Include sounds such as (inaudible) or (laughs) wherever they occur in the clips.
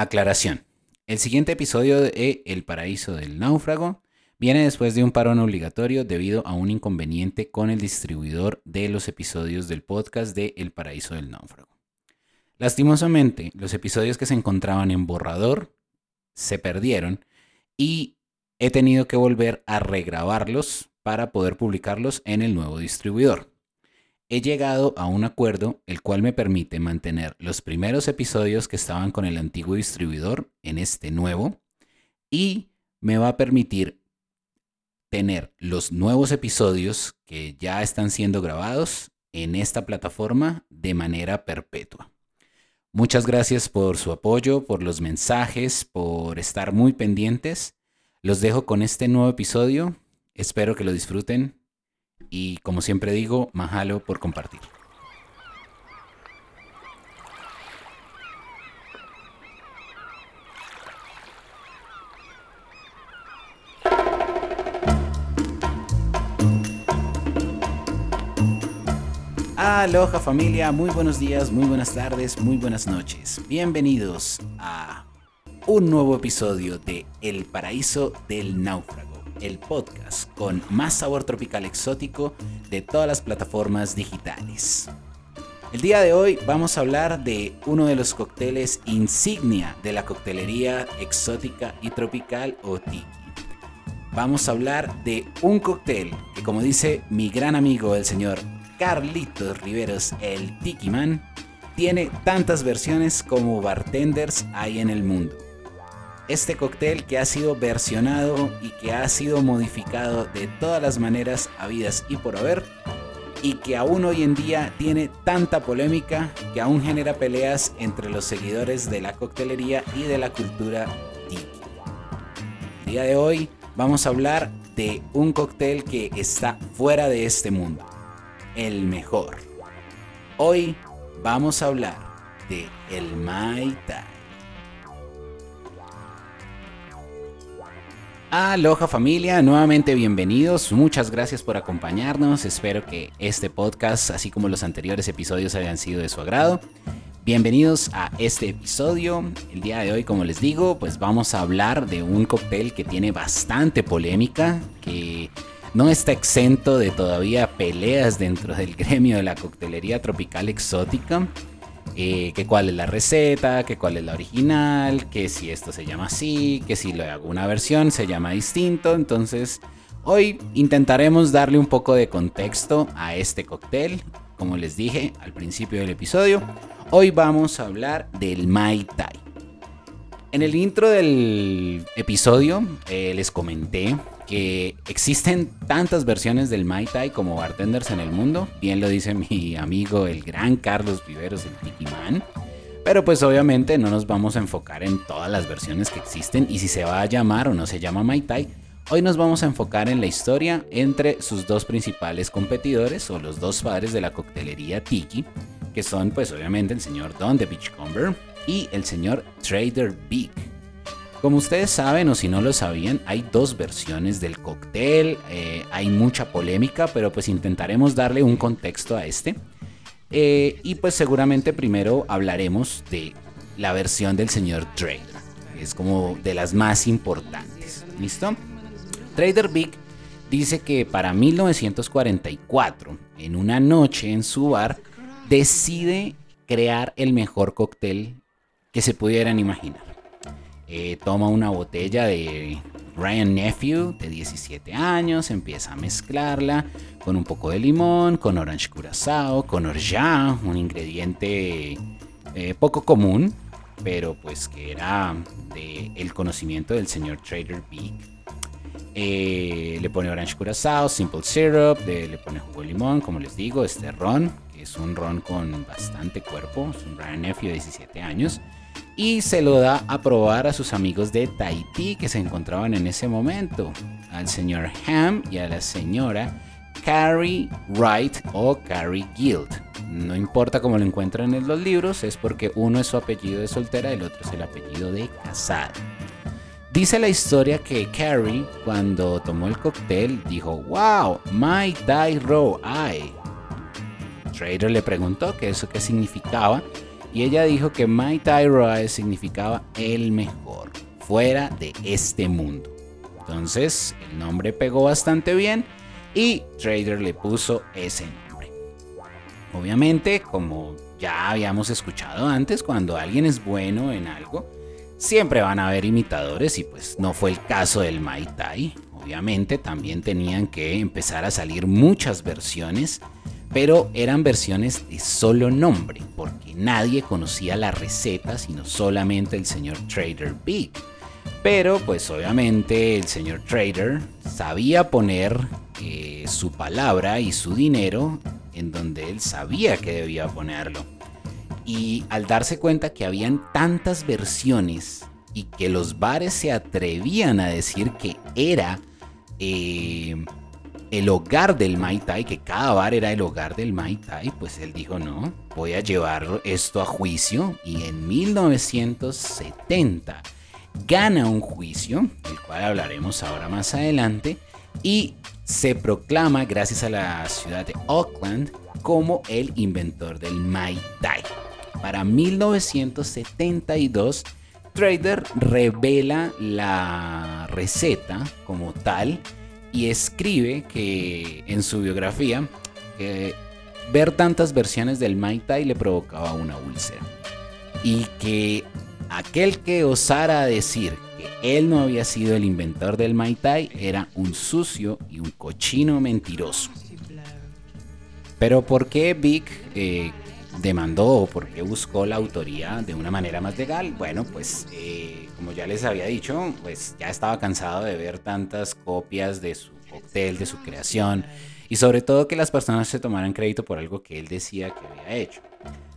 Aclaración. El siguiente episodio de El Paraíso del Náufrago viene después de un parón obligatorio debido a un inconveniente con el distribuidor de los episodios del podcast de El Paraíso del Náufrago. Lastimosamente, los episodios que se encontraban en borrador se perdieron y he tenido que volver a regrabarlos para poder publicarlos en el nuevo distribuidor. He llegado a un acuerdo el cual me permite mantener los primeros episodios que estaban con el antiguo distribuidor en este nuevo y me va a permitir tener los nuevos episodios que ya están siendo grabados en esta plataforma de manera perpetua. Muchas gracias por su apoyo, por los mensajes, por estar muy pendientes. Los dejo con este nuevo episodio. Espero que lo disfruten y como siempre digo, mahalo por compartir. Aloha familia, muy buenos días, muy buenas tardes, muy buenas noches. Bienvenidos a un nuevo episodio de El Paraíso del Náufrago, el podcast con más sabor tropical exótico de todas las plataformas digitales. El día de hoy vamos a hablar de uno de los cócteles insignia de la coctelería exótica y tropical o tiki. Vamos a hablar de un cóctel que como dice mi gran amigo el señor Carlitos Riveros, el Tiki Man, tiene tantas versiones como bartenders hay en el mundo. Este cóctel que ha sido versionado y que ha sido modificado de todas las maneras habidas y por haber, y que aún hoy en día tiene tanta polémica que aún genera peleas entre los seguidores de la coctelería y de la cultura tiki. El día de hoy vamos a hablar de un cóctel que está fuera de este mundo el mejor. Hoy vamos a hablar de el Mai Tai. Aloha familia, nuevamente bienvenidos, muchas gracias por acompañarnos, espero que este podcast, así como los anteriores episodios, hayan sido de su agrado. Bienvenidos a este episodio. El día de hoy, como les digo, pues vamos a hablar de un cóctel que tiene bastante polémica, que no está exento de todavía peleas dentro del (laughs) gremio de la coctelería tropical exótica. Eh, que cuál es la receta, que cuál es la original, que si esto se llama así, que si lo hago una versión se llama distinto. Entonces, hoy intentaremos darle un poco de contexto a este cóctel. Como les dije al principio del episodio, hoy vamos a hablar del Mai Tai. En el intro del episodio eh, les comenté que existen tantas versiones del Mai Tai como bartenders en el mundo. Bien lo dice mi amigo el gran Carlos Viveros, el Tiki Man. Pero pues obviamente no nos vamos a enfocar en todas las versiones que existen y si se va a llamar o no se llama Mai Tai. Hoy nos vamos a enfocar en la historia entre sus dos principales competidores o los dos padres de la coctelería Tiki, que son pues obviamente el señor Don de Beachcomber y el señor Trader Big como ustedes saben o si no lo sabían, hay dos versiones del cóctel, eh, hay mucha polémica, pero pues intentaremos darle un contexto a este. Eh, y pues seguramente primero hablaremos de la versión del señor Trader, es como de las más importantes. ¿Listo? Trader Big dice que para 1944, en una noche en su bar, decide crear el mejor cóctel que se pudieran imaginar. Eh, toma una botella de Ryan Nephew de 17 años, empieza a mezclarla con un poco de limón, con orange curacao, con orgeat, un ingrediente eh, poco común, pero pues que era el conocimiento del señor Trader Big. Eh, le pone orange curacao, simple syrup, le pone jugo de limón, como les digo, este ron, que es un ron con bastante cuerpo, es un Ryan Nephew de 17 años y se lo da a probar a sus amigos de Tahití que se encontraban en ese momento, al señor Ham y a la señora Carrie Wright o Carrie Guild. No importa cómo lo encuentran en los libros, es porque uno es su apellido de soltera y el otro es el apellido de casada. Dice la historia que Carrie, cuando tomó el cóctel, dijo: ¡Wow! My Die Raw Eye. Trader le preguntó qué eso qué significaba y ella dijo que Tai Roy significaba el mejor, fuera de este mundo. Entonces el nombre pegó bastante bien y Trader le puso ese nombre. Obviamente, como ya habíamos escuchado antes, cuando alguien es bueno en algo, siempre van a haber imitadores y pues no fue el caso del Mai Tai. Obviamente también tenían que empezar a salir muchas versiones, pero eran versiones de solo nombre, porque nadie conocía la receta sino solamente el señor Trader Big. Pero pues obviamente el señor Trader sabía poner eh, su palabra y su dinero en donde él sabía que debía ponerlo. Y al darse cuenta que habían tantas versiones y que los bares se atrevían a decir que era eh, el hogar del Mai Tai, que cada bar era el hogar del Mai Tai, pues él dijo, no, voy a llevar esto a juicio. Y en 1970 gana un juicio, del cual hablaremos ahora más adelante, y se proclama, gracias a la ciudad de Auckland, como el inventor del Mai Tai. Para 1972, Trader revela la receta como tal y escribe que en su biografía ver tantas versiones del Mai Tai le provocaba una úlcera y que aquel que osara decir que él no había sido el inventor del Mai Tai era un sucio y un cochino mentiroso. Pero ¿por qué Vic eh, demandó o por qué buscó la autoría de una manera más legal? Bueno, pues eh, como ya les había dicho, pues ya estaba cansado de ver tantas copias de su cóctel, de su creación y sobre todo que las personas se tomaran crédito por algo que él decía que había hecho.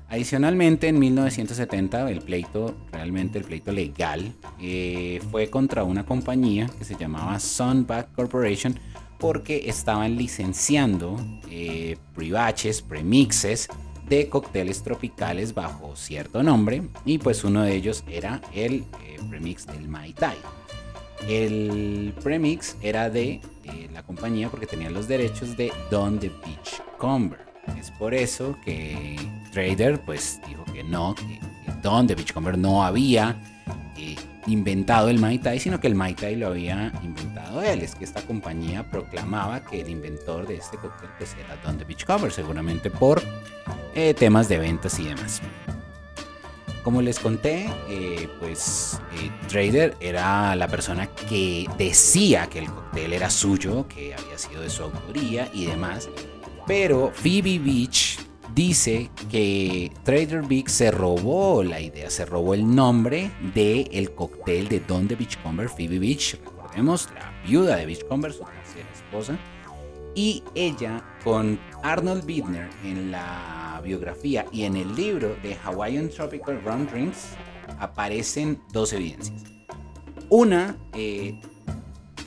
Adicionalmente, en 1970, el pleito, realmente el pleito legal, eh, fue contra una compañía que se llamaba Sunback Corporation porque estaban licenciando eh, privaches, premixes de cócteles tropicales bajo cierto nombre y pues uno de ellos era el eh, premix del Mai Tai. El premix era de eh, la compañía porque tenía los derechos de Don the Beachcomber. Es por eso que Trader pues dijo que no, que, Don the Beachcomber no había eh, inventado el Mai Tai, sino que el Mai Tai lo había inventado él. Es que esta compañía proclamaba que el inventor de este cóctel pues, era Don the Beachcomber, seguramente por eh, temas de ventas y demás. Como les conté, eh, pues eh, Trader era la persona que decía que el cóctel era suyo, que había sido de su autoría y demás. Pero Phoebe Beach dice que Trader Big se robó la idea, se robó el nombre del el cóctel de Don de Beachcomber, Phoebe Beach, recordemos, la viuda de Beachcomber, su tercera esposa. Y ella, con Arnold Bittner en la biografía y en el libro de Hawaiian Tropical Rum Drinks, aparecen dos evidencias. Una, eh,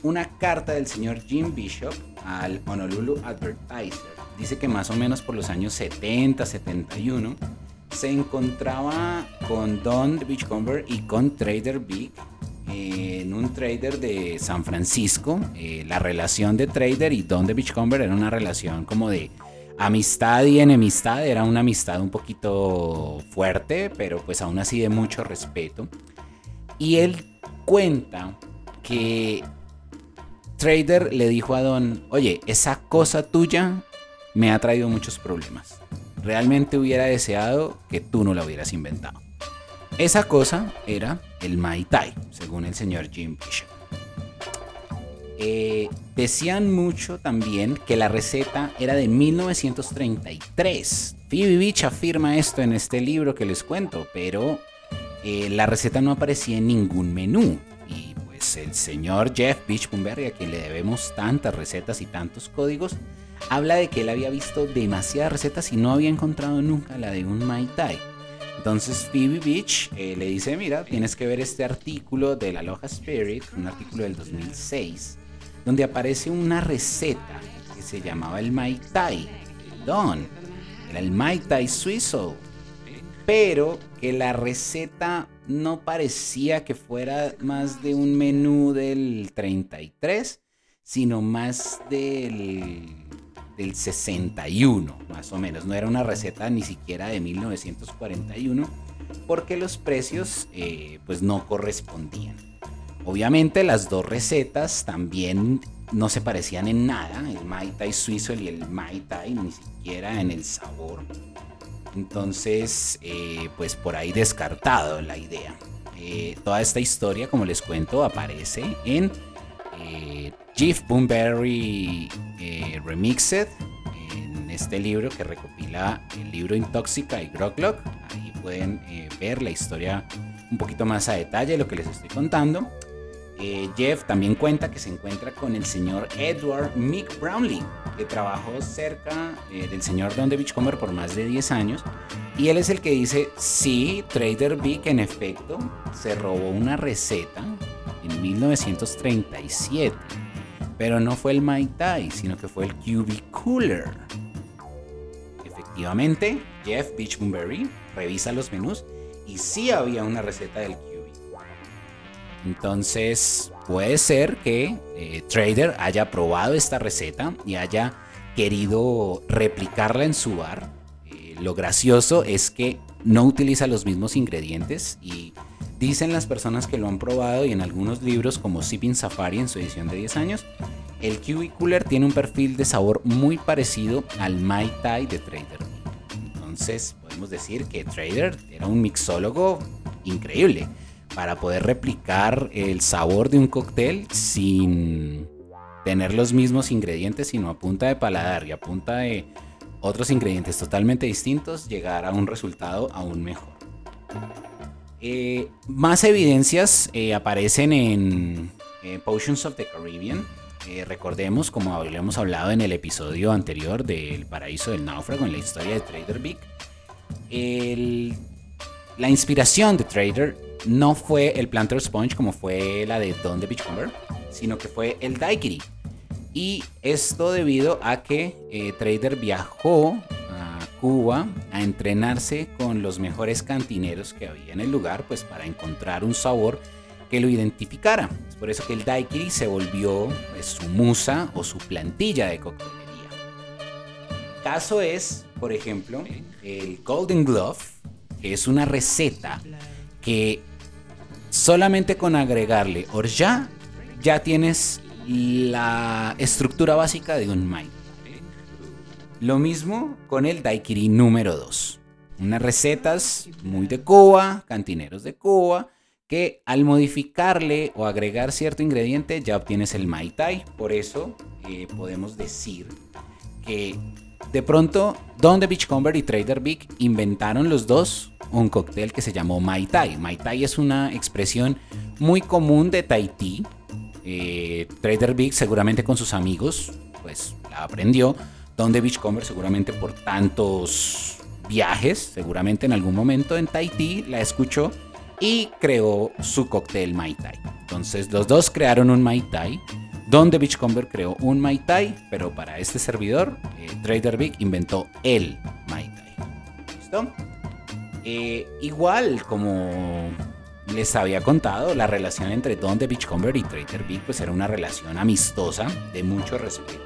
una carta del señor Jim Bishop al Honolulu Advertiser. Dice que más o menos por los años 70, 71, se encontraba con Don Beachcomber y con Trader Big en un trader de San Francisco. Eh, la relación de trader y Don Beachcomber era una relación como de amistad y enemistad. Era una amistad un poquito fuerte, pero pues aún así de mucho respeto. Y él cuenta que Trader le dijo a Don, oye, esa cosa tuya me ha traído muchos problemas. Realmente hubiera deseado que tú no la hubieras inventado. Esa cosa era el Mai Tai, según el señor Jim Bishop. Eh, decían mucho también que la receta era de 1933. Phoebe Beach afirma esto en este libro que les cuento, pero eh, la receta no aparecía en ningún menú. Y pues el señor Jeff Beach a quien le debemos tantas recetas y tantos códigos, habla de que él había visto demasiadas recetas y no había encontrado nunca la de un Mai Tai. Entonces Phoebe Beach eh, le dice, mira, tienes que ver este artículo de la Aloha Spirit, un artículo del 2006, donde aparece una receta que se llamaba el Mai Tai, el Don, era el Mai Tai suizo, pero que la receta no parecía que fuera más de un menú del 33, sino más del del 61, más o menos. No era una receta ni siquiera de 1941, porque los precios eh, pues no correspondían. Obviamente las dos recetas también no se parecían en nada, el Mai Tai suizo y el Mai Tai, ni siquiera en el sabor. Entonces, eh, pues por ahí descartado la idea. Eh, toda esta historia, como les cuento, aparece en eh, Jeff Boomberry Remixed, en este libro que recopila el libro Intoxica y Groglock. Ahí pueden ver la historia un poquito más a detalle, lo que les estoy contando. Eh, Jeff también cuenta que se encuentra con el señor Edward Mick Brownlee, que trabajó cerca eh, del señor Don de Beachcomber por más de 10 años. Y él es el que dice, sí, Trader Vic en efecto se robó una receta en 1937. Pero no fue el Mai Tai, sino que fue el QB Cooler. Efectivamente, Jeff Beachcomberry revisa los menús y sí había una receta del entonces puede ser que eh, Trader haya probado esta receta y haya querido replicarla en su bar. Eh, lo gracioso es que no utiliza los mismos ingredientes y dicen las personas que lo han probado y en algunos libros como Sipping Safari en su edición de 10 años, el Kiwi Cooler tiene un perfil de sabor muy parecido al Mai Tai de Trader. Entonces podemos decir que Trader era un mixólogo increíble para poder replicar el sabor de un cóctel sin tener los mismos ingredientes, sino a punta de paladar y a punta de otros ingredientes totalmente distintos, llegar a un resultado aún mejor. Eh, más evidencias eh, aparecen en Potions of the Caribbean. Eh, recordemos, como habíamos hablado en el episodio anterior del paraíso del náufrago, en la historia de Trader Vic, la inspiración de Trader no fue el Planter Sponge como fue la de Don de Beachcomber, sino que fue el Daiquiri. Y esto debido a que eh, Trader viajó a Cuba a entrenarse con los mejores cantineros que había en el lugar, pues para encontrar un sabor que lo identificara. Es por eso que el Daiquiri se volvió pues, su musa o su plantilla de coctelería. Caso es, por ejemplo, el Golden Glove, que es una receta que solamente con agregarle orja ya tienes la estructura básica de un mai. Lo mismo con el daiquiri número 2. Unas recetas muy de Cuba, cantineros de Cuba, que al modificarle o agregar cierto ingrediente ya obtienes el Mai Tai. Por eso eh, podemos decir que de pronto Don the Beachcomber y Trader Vic inventaron los dos un cóctel que se llamó Mai Tai. Mai Tai es una expresión muy común de Tahití. Eh, Trader Vic seguramente con sus amigos pues la aprendió. Don the Beachcomber seguramente por tantos viajes, seguramente en algún momento en Tahití la escuchó y creó su cóctel Mai Tai. Entonces los dos crearon un Mai Tai donde Beachcomber creó un Mai Tai, pero para este servidor, eh, Trader Vic inventó el Mai Tai. ¿Listo? Eh, igual como les había contado, la relación entre Don de Beachcomber y Trader Vic pues era una relación amistosa, de mucho respeto.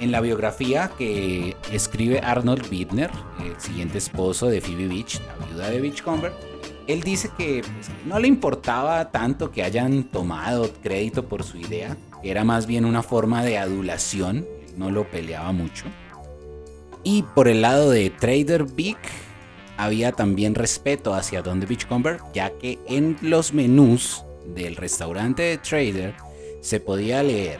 En la biografía que escribe Arnold Bittner, el siguiente esposo de Phoebe Beach, la viuda de Beachcomber, él dice que pues, no le importaba tanto que hayan tomado crédito por su idea, que era más bien una forma de adulación, no lo peleaba mucho. Y por el lado de Trader Vic, había también respeto hacia Don the Beachcomber, ya que en los menús del restaurante de Trader se podía leer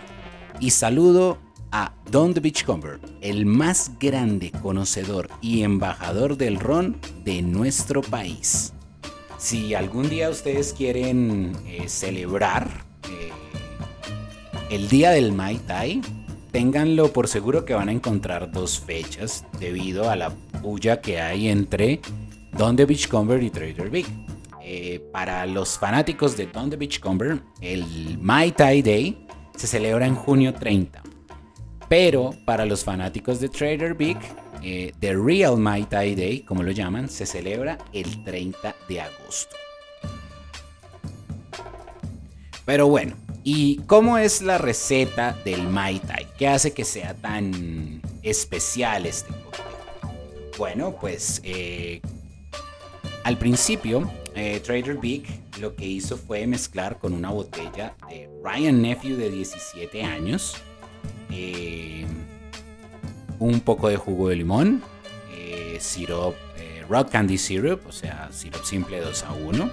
y saludo a Don the Beachcomber, el más grande conocedor y embajador del ron de nuestro país. Si algún día ustedes quieren eh, celebrar eh, el día del Mai Tai, ténganlo por seguro que van a encontrar dos fechas debido a la bulla que hay entre Don the Beachcomber y Trader Vic. Eh, para los fanáticos de Don the Beachcomber, el Mai Tai Day se celebra en junio 30. Pero para los fanáticos de Trader Vic, eh, The Real Mai Tai Day, como lo llaman, se celebra el 30 de agosto. Pero bueno, ¿Y cómo es la receta del Mai Tai? ¿Qué hace que sea tan especial este cóctel? Bueno, pues eh, al principio eh, Trader Big lo que hizo fue mezclar con una botella de Ryan Nephew de 17 años, un poco de jugo de limón, syrup, rock candy syrup, o sea, syrup simple 2 a 1,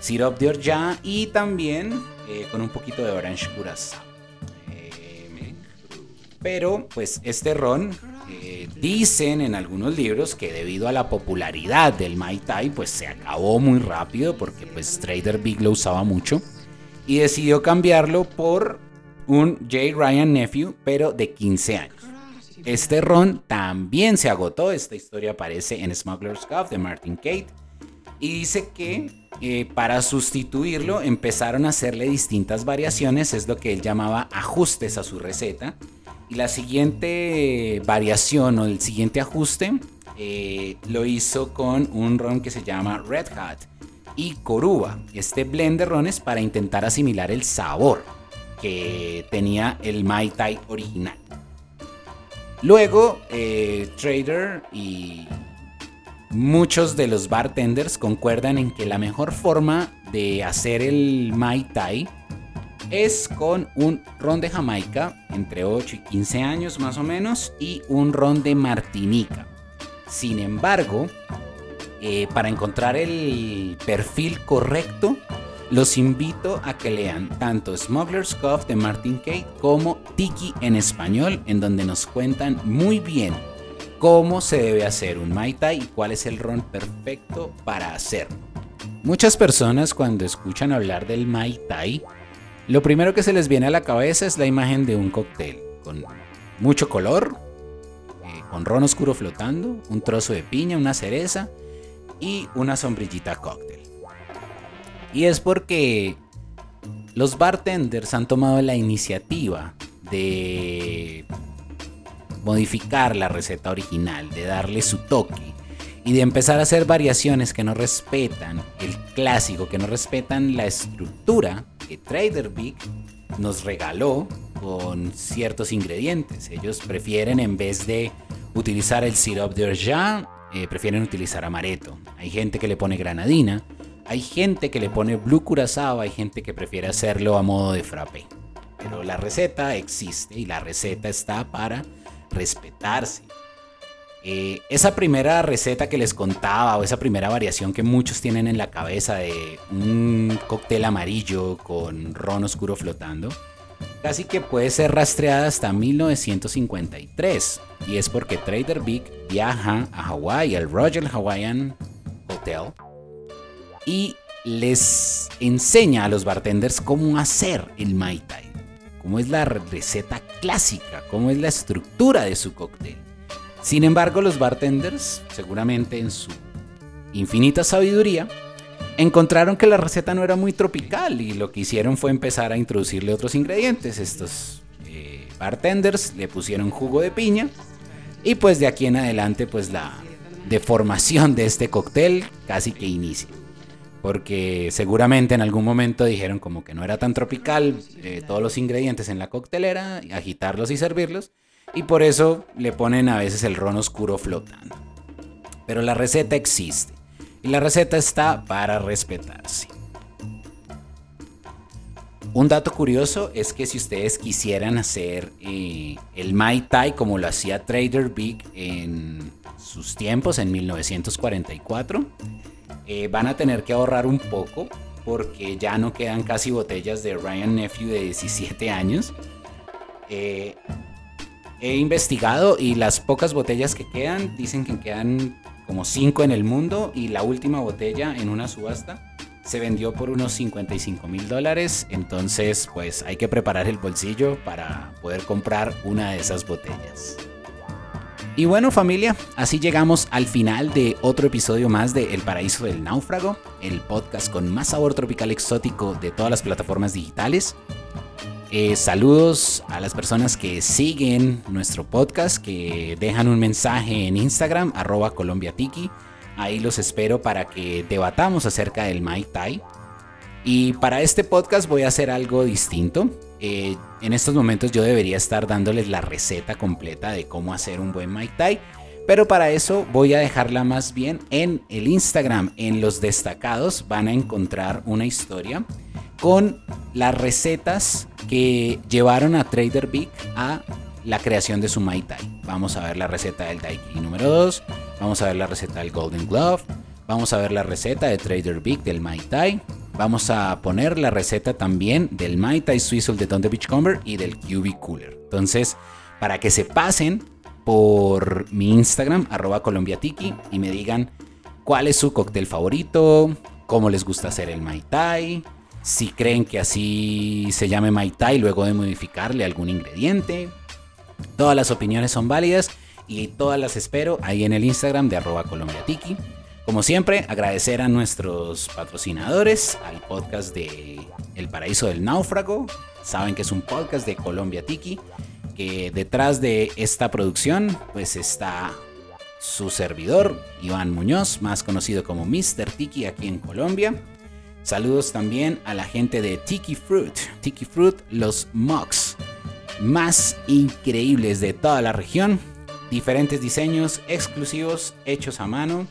syrup de orgeat y también eh, con un poquito de orange curacao. Eh, pero pues este ron eh, dicen en algunos libros que debido a la popularidad del Mai Tai pues se acabó muy rápido porque pues Trader Big lo usaba mucho y decidió cambiarlo por un J. Ryan Nephew pero de 15 años. Este ron también se agotó, esta historia aparece en Smuggler's Cove de Martin Kate y dice que eh, para sustituirlo empezaron a hacerle distintas variaciones, es lo que él llamaba ajustes a su receta. Y la siguiente variación o el siguiente ajuste eh, lo hizo con un ron que se llama Red Hat y Coruba. Este blend de rones para intentar asimilar el sabor que tenía el Mai Tai original. Luego, eh, Trader y Muchos de los bartenders concuerdan en que la mejor forma de hacer el Mai Tai es con un ron de Jamaica entre 8 y 15 años más o menos y un ron de Martinica. Sin embargo, eh, para encontrar el perfil correcto, los invito a que lean tanto Smuggler's Cove de Martin Kate como Tiki en español, en donde nos cuentan muy bien cómo se debe hacer un Mai Tai y cuál es el ron perfecto para hacerlo. Muchas personas cuando escuchan hablar del Mai Tai, lo primero que se les viene a la cabeza es la imagen de un cóctel con mucho color, eh, con ron oscuro flotando, un trozo de piña, una cereza y una sombrillita cóctel. Y es porque los bartenders han tomado la iniciativa de modificar la receta original, de darle su toque y de empezar a hacer variaciones que no respetan el clásico, que no respetan la estructura que Trader Big nos regaló con ciertos ingredientes. Ellos prefieren en vez de utilizar el syrup de orgeat, eh, prefieren utilizar amaretto. Hay gente que le pone granadina, hay gente que le pone blue curazao, hay gente que prefiere hacerlo a modo de frappé. Pero la receta existe y la receta está para respetarse. Eh, esa primera receta que les contaba o esa primera variación que muchos tienen en la cabeza de un cóctel amarillo con ron oscuro flotando, casi que puede ser rastreada hasta 1953 y es porque Trader Big viaja a Hawái, al Royal Hawaiian Hotel y les enseña a los bartenders cómo hacer el Mai Tai cómo es la receta clásica, cómo es la estructura de su cóctel. Sin embargo, los bartenders, seguramente en su infinita sabiduría, encontraron que la receta no era muy tropical y lo que hicieron fue empezar a introducirle otros ingredientes. Estos eh, bartenders le pusieron jugo de piña y pues de aquí en adelante pues la deformación de este cóctel casi que inicia porque seguramente en algún momento dijeron como que no era tan tropical eh, todos los ingredientes en la coctelera, agitarlos y servirlos, y por eso le ponen a veces el ron oscuro flotando. Pero la receta existe, y la receta está para respetarse. Un dato curioso es que si ustedes quisieran hacer eh, el Mai Tai como lo hacía Trader Big en sus tiempos, en 1944, eh, van a tener que ahorrar un poco porque ya no quedan casi botellas de Ryan Nephew de 17 años. Eh, he investigado y las pocas botellas que quedan dicen que quedan como 5 en el mundo y la última botella en una subasta se vendió por unos 55 mil dólares. Entonces pues hay que preparar el bolsillo para poder comprar una de esas botellas. Y bueno familia, así llegamos al final de otro episodio más de El Paraíso del Náufrago, el podcast con más sabor tropical exótico de todas las plataformas digitales. Eh, saludos a las personas que siguen nuestro podcast, que dejan un mensaje en Instagram, arroba colombiatiki. Ahí los espero para que debatamos acerca del Mai Tai. Y para este podcast voy a hacer algo distinto. Eh, en estos momentos yo debería estar dándoles la receta completa de cómo hacer un buen Mai Tai. Pero para eso voy a dejarla más bien en el Instagram. En los destacados van a encontrar una historia con las recetas que llevaron a Trader Big a la creación de su Mai Tai. Vamos a ver la receta del Daiki número 2, vamos a ver la receta del Golden Glove, vamos a ver la receta de Trader Big del Mai Tai, vamos a poner la receta también del Mai Tai Swizzle de Thunder Beachcomber y del QB Cooler. Entonces, para que se pasen por mi Instagram, arroba colombiatiki, y me digan cuál es su cóctel favorito, cómo les gusta hacer el Mai Tai, si creen que así se llame Mai Tai luego de modificarle algún ingrediente. Todas las opiniones son válidas y todas las espero ahí en el Instagram de arroba colombiatiki. Como siempre, agradecer a nuestros patrocinadores, al podcast de El Paraíso del Náufrago. Saben que es un podcast de Colombia Tiki, que detrás de esta producción pues está su servidor, Iván Muñoz, más conocido como Mr. Tiki aquí en Colombia. Saludos también a la gente de Tiki Fruit. Tiki Fruit, los mugs más increíbles de toda la región. Diferentes diseños exclusivos hechos a mano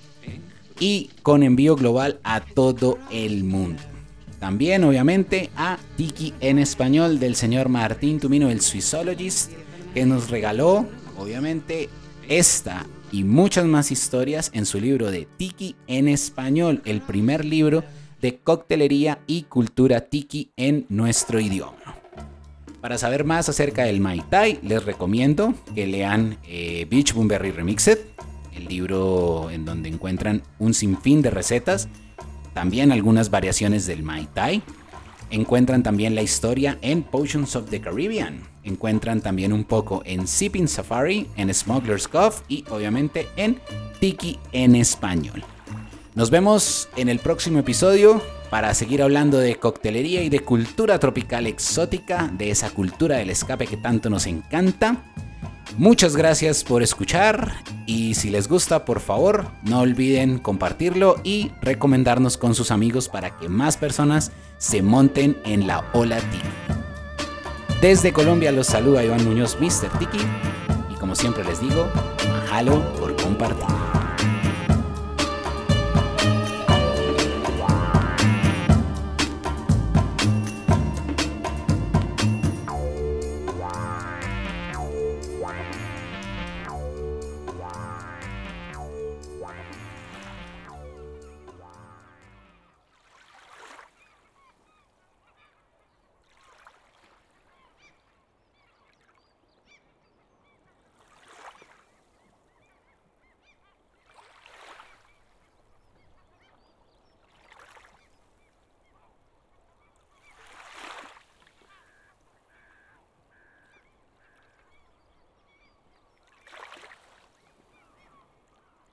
y con envío global a todo el mundo. También, obviamente, a Tiki en español del señor Martín Tumino, el Swissologist, que nos regaló, obviamente, esta y muchas más historias en su libro de Tiki en español, el primer libro de coctelería y cultura tiki en nuestro idioma. Para saber más acerca del Mai Tai, les recomiendo que lean eh, Beach Boomberry Remixed, el libro en donde encuentran un sinfín de recetas, también algunas variaciones del Mai Tai. Encuentran también la historia en Potions of the Caribbean. Encuentran también un poco en Sipping Safari, en Smuggler's Cove y obviamente en Tiki en español. Nos vemos en el próximo episodio para seguir hablando de coctelería y de cultura tropical exótica, de esa cultura del escape que tanto nos encanta. Muchas gracias por escuchar y si les gusta por favor no olviden compartirlo y recomendarnos con sus amigos para que más personas se monten en la ola Tiki. Desde Colombia los saluda Iván Muñoz, Mr. Tiki y como siempre les digo, mahalo por compartir.